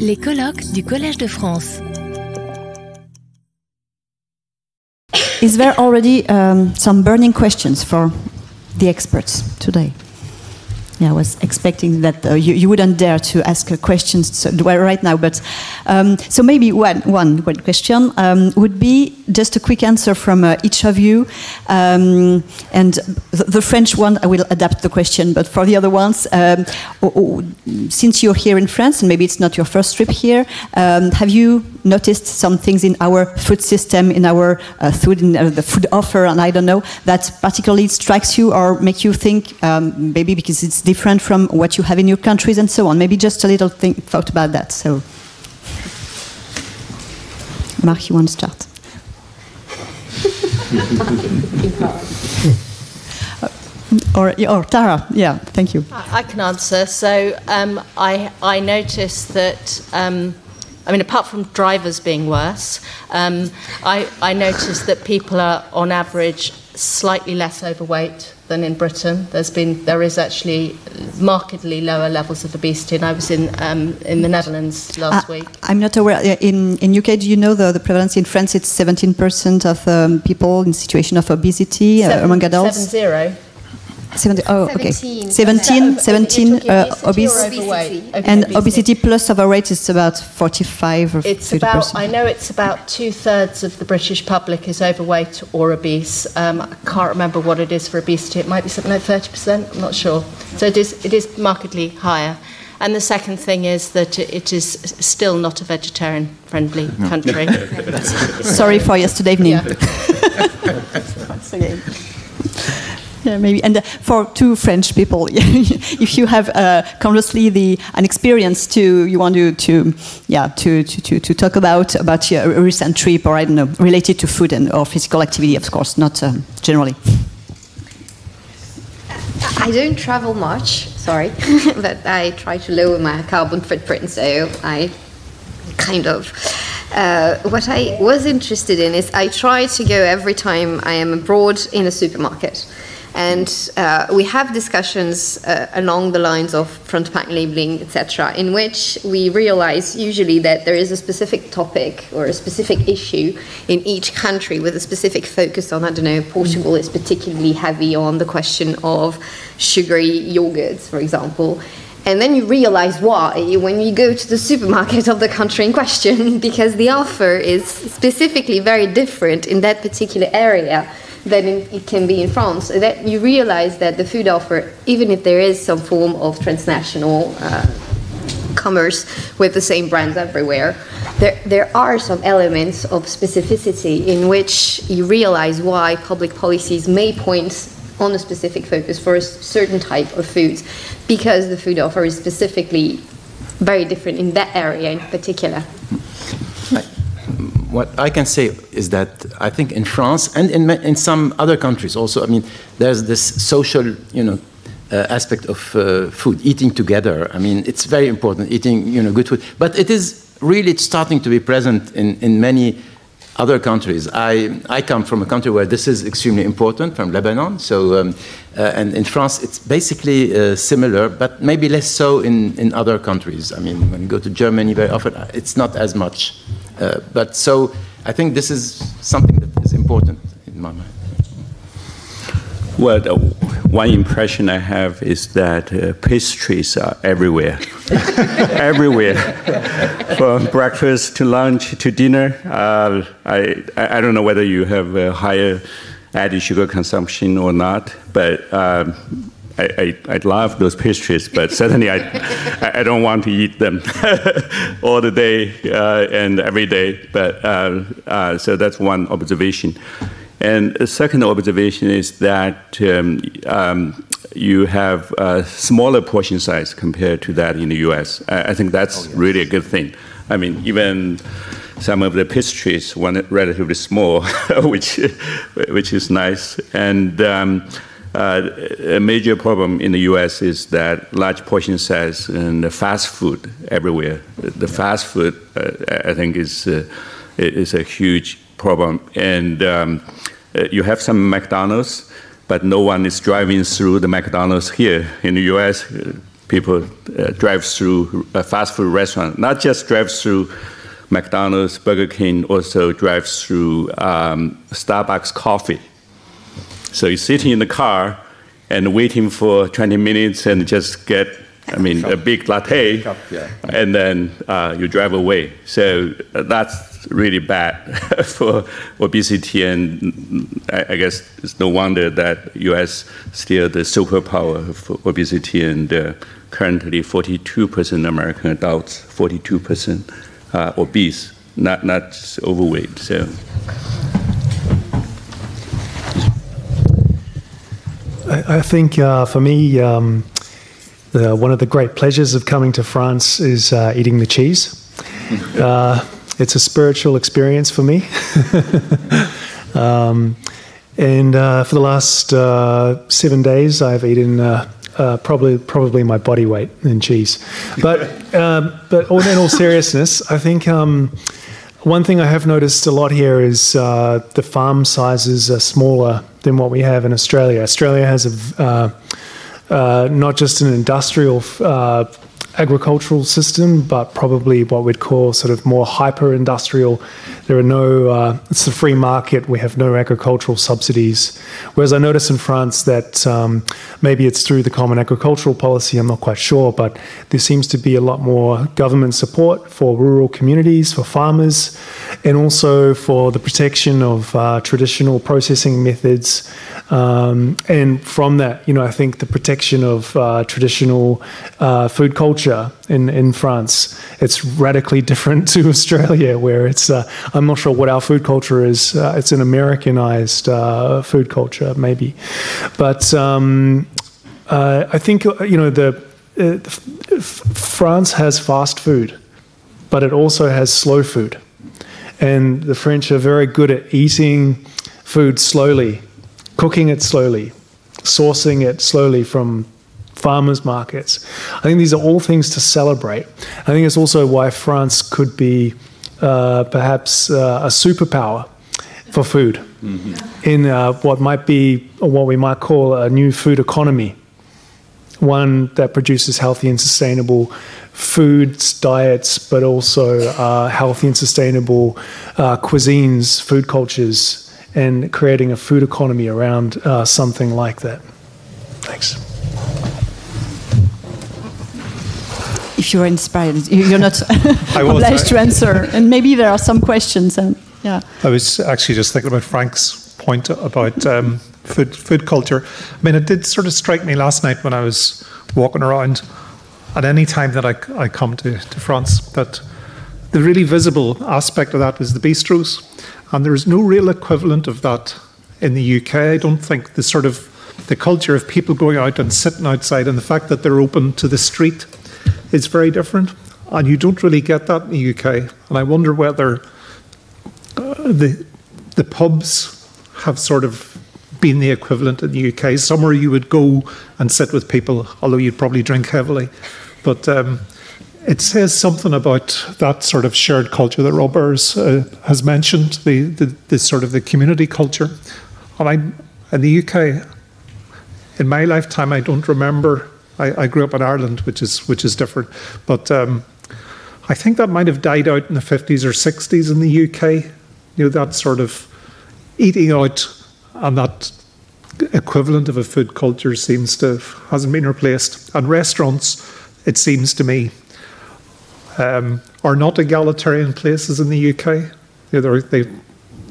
Les colloques du Collège de France. Is there already um, some burning questions for the experts today? Yeah, I was expecting that uh, you, you wouldn't dare to ask uh, questions right now, but um, so maybe one, one, one question um, would be just a quick answer from uh, each of you. Um, and the, the, French one, I will adapt the question, but for the other ones, oh, oh, since you're here in France, and maybe it's not your first trip here, um, have you noticed some things in our food system, in our uh, food, in uh, the food offer, and I don't know, that particularly strikes you or make you think, um, maybe because it's different from what you have in your countries and so on. Maybe just a little thing, thought about that. So, Mark, you want to start? or, or Tara, yeah, thank you. I can answer. So um, I, I noticed that, um, I mean, apart from drivers being worse, um, I, I noticed that people are on average slightly less overweight than in Britain. There's been there is actually markedly lower levels of obesity, and I was in um, in the Netherlands last uh, week. I'm not aware. In in UK, do you know the, the prevalence in France? It's 17% of um, people in situation of obesity uh, seven, uh, among adults. Seven zero. 70, oh, okay. 17, 17 uh, obese. And obesity. obesity plus overweight is about 45 or It's about, I know it's about two thirds of the British public is overweight or obese. Um, I can't remember what it is for obesity. It might be something like 30%, I'm not sure. So it is, it is markedly higher. And the second thing is that it is still not a vegetarian friendly country. Sorry for yesterday evening. Yeah. Yeah, maybe. And uh, for two French people, if you have uh, conversely the an experience to you want to, to yeah to, to, to, to talk about about your recent trip or I don't know related to food and or physical activity, of course, not um, generally. I don't travel much, sorry, but I try to lower my carbon footprint, so I kind of. Uh, what I was interested in is I try to go every time I am abroad in a supermarket. And uh, we have discussions uh, along the lines of front pack labeling, etc., in which we realize usually that there is a specific topic or a specific issue in each country with a specific focus on, I don't know, Portugal is particularly heavy on the question of sugary yogurts, for example. And then you realize why when you go to the supermarket of the country in question, because the offer is specifically very different in that particular area than it can be in France. That you realize that the food offer, even if there is some form of transnational uh, commerce with the same brands everywhere, there, there are some elements of specificity in which you realize why public policies may point on a specific focus for a certain type of foods because the food offer is specifically very different in that area in particular what I can say is that I think in France and in, in some other countries also, I mean, there's this social, you know, uh, aspect of uh, food, eating together. I mean, it's very important, eating, you know, good food. But it is really starting to be present in, in many other countries. I, I come from a country where this is extremely important, from Lebanon. So, um, uh, and in France, it's basically uh, similar, but maybe less so in, in other countries. I mean, when you go to Germany, very often it's not as much. Uh, but so I think this is something that is important in my mind. Well, one impression I have is that uh, pastries are everywhere, everywhere, from breakfast to lunch to dinner. Uh, I I don't know whether you have a higher added sugar consumption or not, but um, I, I, I, love those pastries, but certainly I, I don't want to eat them all the day uh, and every day. But uh, uh, so that's one observation. And the second observation is that um, um, you have a smaller portion size compared to that in the U.S. I, I think that's oh, yes. really a good thing. I mean, even some of the pastries were relatively small, which which is nice and. Um, a major problem in the U.S. is that large portion size and the fast food everywhere. The fast food, uh, I think, is uh, is a huge problem. And um, uh, you have some McDonald's, but no one is driving through the McDonald's here in the U.S. people uh, drive through a fast food restaurant, not just drive through McDonald's, Burger King, also drive through um, Starbucks coffee. So you're sitting in the car and waiting for 20 minutes and just get, I mean, a big latte, yeah. and then uh, you drive away. So uh, that's really bad for obesity, and I, I guess it's no wonder that U.S. still the superpower for obesity, and uh, currently 42% American adults, 42% uh, obese, not not overweight. So. I, I think uh, for me, um, the, one of the great pleasures of coming to France is uh, eating the cheese. Uh, it's a spiritual experience for me. um, and uh, for the last uh, seven days, I've eaten uh, uh, probably probably my body weight in cheese. But um, but in all seriousness, I think. Um, one thing I have noticed a lot here is uh, the farm sizes are smaller than what we have in Australia. Australia has a uh, uh, not just an industrial uh, agricultural system, but probably what we'd call sort of more hyper industrial. There are no, uh, it's a free market, we have no agricultural subsidies. Whereas I notice in France that um, maybe it's through the common agricultural policy, I'm not quite sure, but there seems to be a lot more government support for rural communities, for farmers, and also for the protection of uh, traditional processing methods. Um, and from that, you know, I think the protection of uh, traditional uh, food culture in, in France, it's radically different to Australia, where it's, uh, I'm not sure what our food culture is. Uh, it's an Americanized uh, food culture, maybe. But um, uh, I think, you know, the, f- France has fast food, but it also has slow food. And the French are very good at eating food slowly cooking it slowly, sourcing it slowly from farmers markets. I think these are all things to celebrate. I think it's also why France could be uh, perhaps uh, a superpower for food mm-hmm. in uh, what might be what we might call a new food economy, one that produces healthy and sustainable foods, diets, but also uh, healthy and sustainable uh, cuisines, food cultures, and creating a food economy around uh, something like that. Thanks. If you're inspired, you're not obliged to answer, and maybe there are some questions. And yeah, I was actually just thinking about Frank's point about um, food food culture. I mean, it did sort of strike me last night when I was walking around. At any time that I, I come to, to France, that the really visible aspect of that is the bistros. And there is no real equivalent of that in the UK. I don't think the sort of the culture of people going out and sitting outside and the fact that they're open to the street is very different. And you don't really get that in the UK. And I wonder whether uh, the, the pubs have sort of been the equivalent in the UK. Somewhere you would go and sit with people, although you'd probably drink heavily. But um, it says something about that sort of shared culture that Roberts uh, has mentioned, the, the, the, sort of the community culture. And I, in the UK, in my lifetime, I don't remember. I, I grew up in Ireland, which is which is different, but um, I think that might have died out in the fifties or sixties in the UK. You know that sort of eating out and that equivalent of a food culture seems to have hasn't been replaced. And restaurants, it seems to me, um, are not egalitarian places in the UK. They're, they,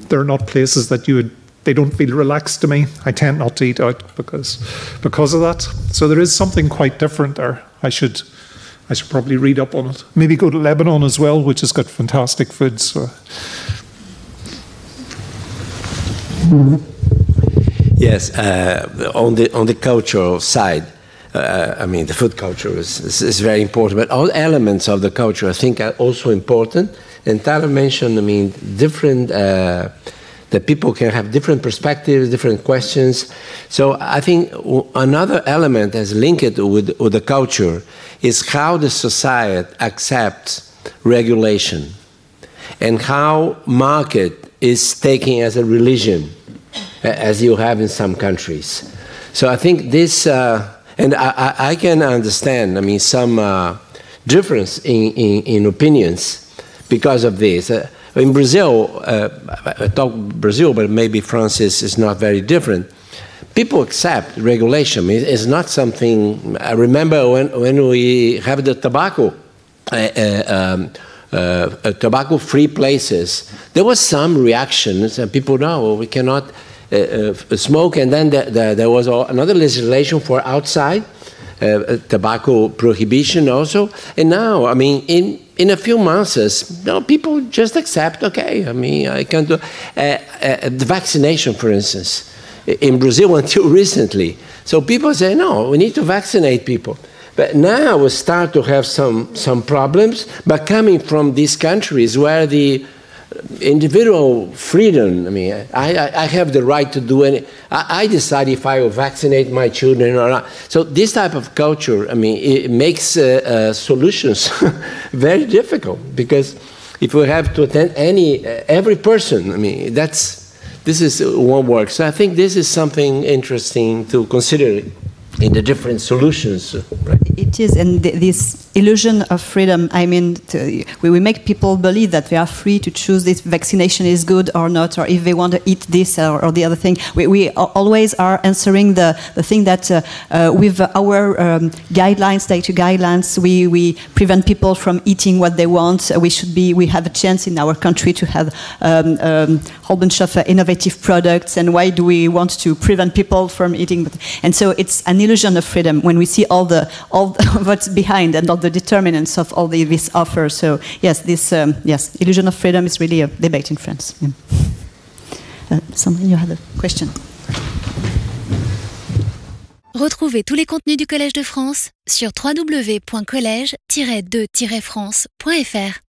they're not places that you would, they don't feel relaxed to me. I tend not to eat out because, because of that. So there is something quite different there. I should, I should probably read up on it. Maybe go to Lebanon as well, which has got fantastic food. So. Yes, uh, on the on the cultural side, uh, I mean, the food culture is, is, is, very important, but all elements of the culture I think are also important. And Tara mentioned, I mean, different, uh, that people can have different perspectives, different questions. So I think another element that's linked with, with the culture is how the society accepts regulation and how market is taken as a religion, as you have in some countries. So I think this. Uh, And I, I, can understand, I mean, some uh, difference in, in, in, opinions because of this. Uh, in Brazil, uh, I talk Brazil, but maybe France is, is not very different. People accept regulation. It's not something. I remember when, when we have the tobacco, uh, uh um, uh, tobacco-free places, there was some reactions, and people know we cannot uh, uh, smoke. And then the, the, there was another legislation for outside uh, tobacco prohibition also. And now, I mean, in in a few months, know, people just accept. Okay, I mean, I can do uh, uh, the vaccination, for instance, in Brazil until recently. So people say, no, we need to vaccinate people. But now we start to have some, some problems, but coming from these countries where the individual freedom, I mean, I, I have the right to do any, I, I, decide if I will vaccinate my children or not. So this type of culture, I mean, it makes uh, uh, solutions very difficult because if we have to attend any, uh, every person, I mean, that's, this is one work. So I think this is something interesting to consider in the different solutions. Right? It is, and th this illusion of freedom. I mean, to, we, we make people believe that they are free to choose if vaccination is good or not, or if they want to eat this or, or the other thing. We, we, always are answering the, the thing that uh, uh, with our um, guidelines, data guidelines, we, we prevent people from eating what they want. We should be, we have a chance in our country to have um, um, a whole bunch of uh, innovative products. And why do we want to prevent people from eating? And so it's an illusion of freedom when we see all the all what's behind and all the determinants of all the, this offer. So yes, this um, yes illusion of freedom is really a debate in France. Yeah. Uh, you had a question. Retrouvez tous les contenus du Collège de France sur www.college-de-france.fr.